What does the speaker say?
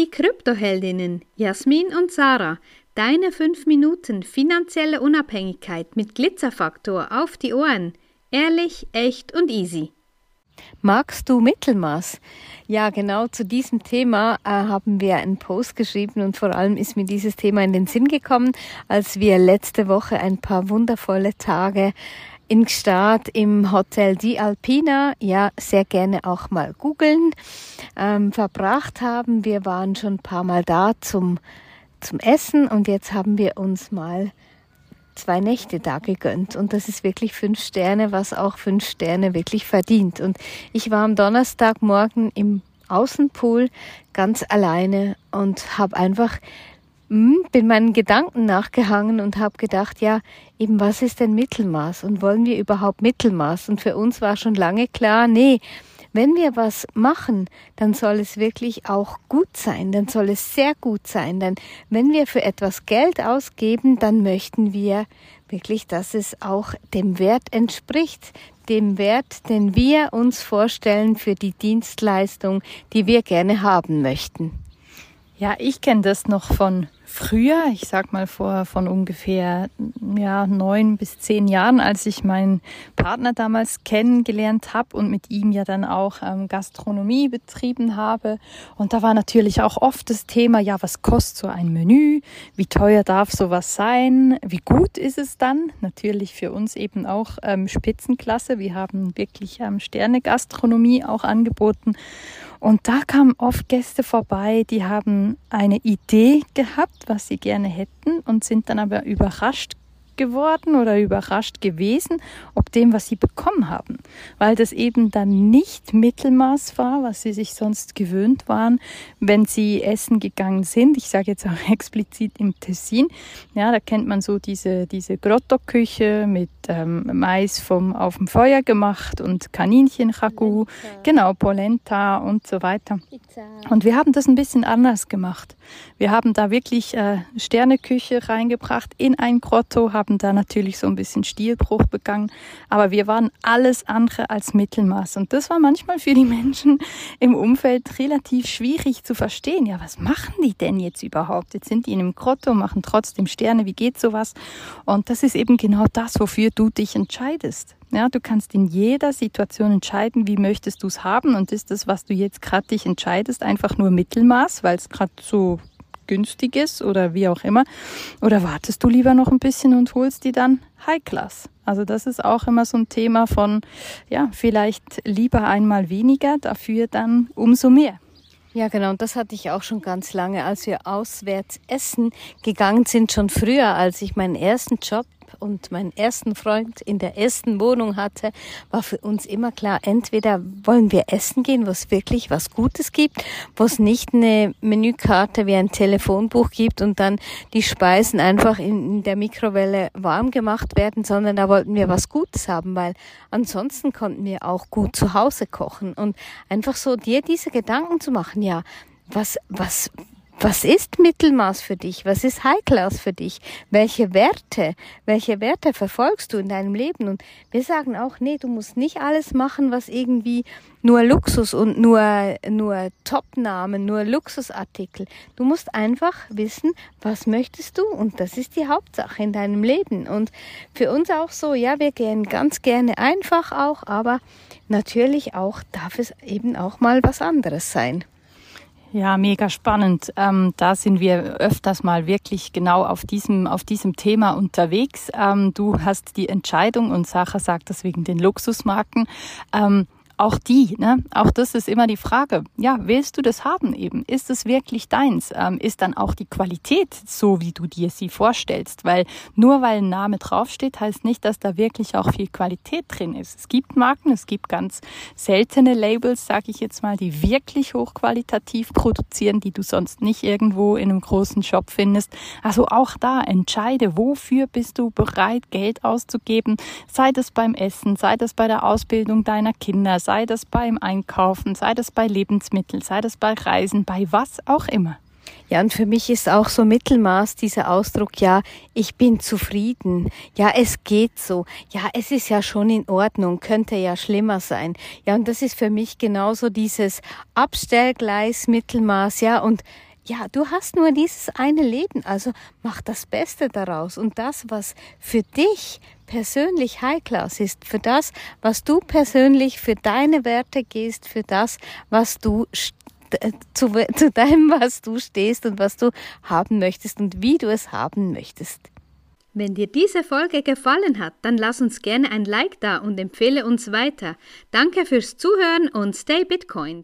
Die Kryptoheldinnen Jasmin und Sarah, deine 5 Minuten finanzielle Unabhängigkeit mit Glitzerfaktor auf die Ohren. Ehrlich, echt und easy. Magst du Mittelmaß? Ja, genau zu diesem Thema äh, haben wir einen Post geschrieben und vor allem ist mir dieses Thema in den Sinn gekommen, als wir letzte Woche ein paar wundervolle Tage in Gstaad im Hotel Di Alpina, ja, sehr gerne auch mal googeln, ähm, verbracht haben. Wir waren schon ein paar Mal da zum, zum Essen und jetzt haben wir uns mal zwei Nächte da gegönnt und das ist wirklich fünf Sterne, was auch fünf Sterne wirklich verdient. Und ich war am Donnerstagmorgen im Außenpool ganz alleine und habe einfach bin meinen Gedanken nachgehangen und habe gedacht, ja, eben was ist denn Mittelmaß und wollen wir überhaupt Mittelmaß? Und für uns war schon lange klar, nee, wenn wir was machen, dann soll es wirklich auch gut sein, dann soll es sehr gut sein. Denn wenn wir für etwas Geld ausgeben, dann möchten wir wirklich, dass es auch dem Wert entspricht, dem Wert, den wir uns vorstellen für die Dienstleistung, die wir gerne haben möchten. Ja, ich kenne das noch von früher, ich sag mal vor von ungefähr ja neun bis zehn Jahren, als ich meinen Partner damals kennengelernt habe und mit ihm ja dann auch ähm, Gastronomie betrieben habe. Und da war natürlich auch oft das Thema, ja, was kostet so ein Menü? Wie teuer darf sowas sein? Wie gut ist es dann? Natürlich für uns eben auch ähm, Spitzenklasse. Wir haben wirklich ähm, Sterne Gastronomie auch angeboten. Und da kamen oft Gäste vorbei, die haben eine Idee gehabt, was sie gerne hätten und sind dann aber überrascht geworden oder überrascht gewesen, ob dem, was sie bekommen haben, weil das eben dann nicht Mittelmaß war, was sie sich sonst gewöhnt waren, wenn sie essen gegangen sind. Ich sage jetzt auch explizit im Tessin. Ja, da kennt man so diese, diese Grotto-Küche mit ähm, Mais vom, auf dem Feuer gemacht und Kaninchen-Ragout, genau, Polenta und so weiter. Und wir haben das ein bisschen anders gemacht. Wir haben da wirklich äh, Sterneküche reingebracht in ein Grotto, haben da natürlich so ein bisschen Stilbruch begangen, aber wir waren alles andere als Mittelmaß. Und das war manchmal für die Menschen im Umfeld relativ schwierig zu verstehen. Ja, was machen die denn jetzt überhaupt? Jetzt sind die in einem Grotto, machen trotzdem Sterne, wie geht sowas? Und das ist eben genau das, wofür du dich entscheidest. Ja, du kannst in jeder Situation entscheiden, wie möchtest du es haben und ist das, was du jetzt gerade dich entscheidest, einfach nur Mittelmaß, weil es gerade so günstig ist oder wie auch immer? Oder wartest du lieber noch ein bisschen und holst die dann High Class? Also das ist auch immer so ein Thema von, ja, vielleicht lieber einmal weniger, dafür dann umso mehr. Ja, genau. Und das hatte ich auch schon ganz lange, als wir auswärts essen gegangen sind, schon früher, als ich meinen ersten Job und meinen ersten Freund in der ersten Wohnung hatte, war für uns immer klar, entweder wollen wir essen gehen, wo es wirklich was Gutes gibt, wo es nicht eine Menükarte wie ein Telefonbuch gibt und dann die Speisen einfach in der Mikrowelle warm gemacht werden, sondern da wollten wir was Gutes haben, weil ansonsten konnten wir auch gut zu Hause kochen. Und einfach so dir diese Gedanken zu machen, ja, was, was, was ist Mittelmaß für dich? Was ist High Class für dich? Welche Werte, welche Werte verfolgst du in deinem Leben? Und wir sagen auch, nee, du musst nicht alles machen, was irgendwie nur Luxus und nur, nur Topnamen, nur Luxusartikel. Du musst einfach wissen, was möchtest du? Und das ist die Hauptsache in deinem Leben. Und für uns auch so, ja, wir gehen ganz gerne einfach auch, aber natürlich auch darf es eben auch mal was anderes sein. Ja, mega spannend. Ähm, da sind wir öfters mal wirklich genau auf diesem, auf diesem Thema unterwegs. Ähm, du hast die Entscheidung und Sacha sagt das wegen den Luxusmarken. Ähm, auch die, ne? auch das ist immer die Frage, ja, willst du das haben eben? Ist es wirklich deins? Ähm, ist dann auch die Qualität so, wie du dir sie vorstellst? Weil nur weil ein Name draufsteht, heißt nicht, dass da wirklich auch viel Qualität drin ist. Es gibt Marken, es gibt ganz seltene Labels, sage ich jetzt mal, die wirklich hochqualitativ produzieren, die du sonst nicht irgendwo in einem großen Shop findest. Also auch da entscheide, wofür bist du bereit, Geld auszugeben, sei das beim Essen, sei das bei der Ausbildung deiner Kinder, sei das beim Einkaufen, sei das bei Lebensmitteln, sei das bei Reisen, bei was auch immer. Ja, und für mich ist auch so Mittelmaß dieser Ausdruck, ja, ich bin zufrieden. Ja, es geht so. Ja, es ist ja schon in Ordnung, könnte ja schlimmer sein. Ja, und das ist für mich genauso dieses Abstellgleis Mittelmaß, ja, und ja, du hast nur dieses eine Leben, also mach das Beste daraus und das, was für dich persönlich High Class ist, für das, was du persönlich für deine Werte gehst, für das, was du zu, zu deinem, was du stehst und was du haben möchtest und wie du es haben möchtest. Wenn dir diese Folge gefallen hat, dann lass uns gerne ein Like da und empfehle uns weiter. Danke fürs Zuhören und stay Bitcoin.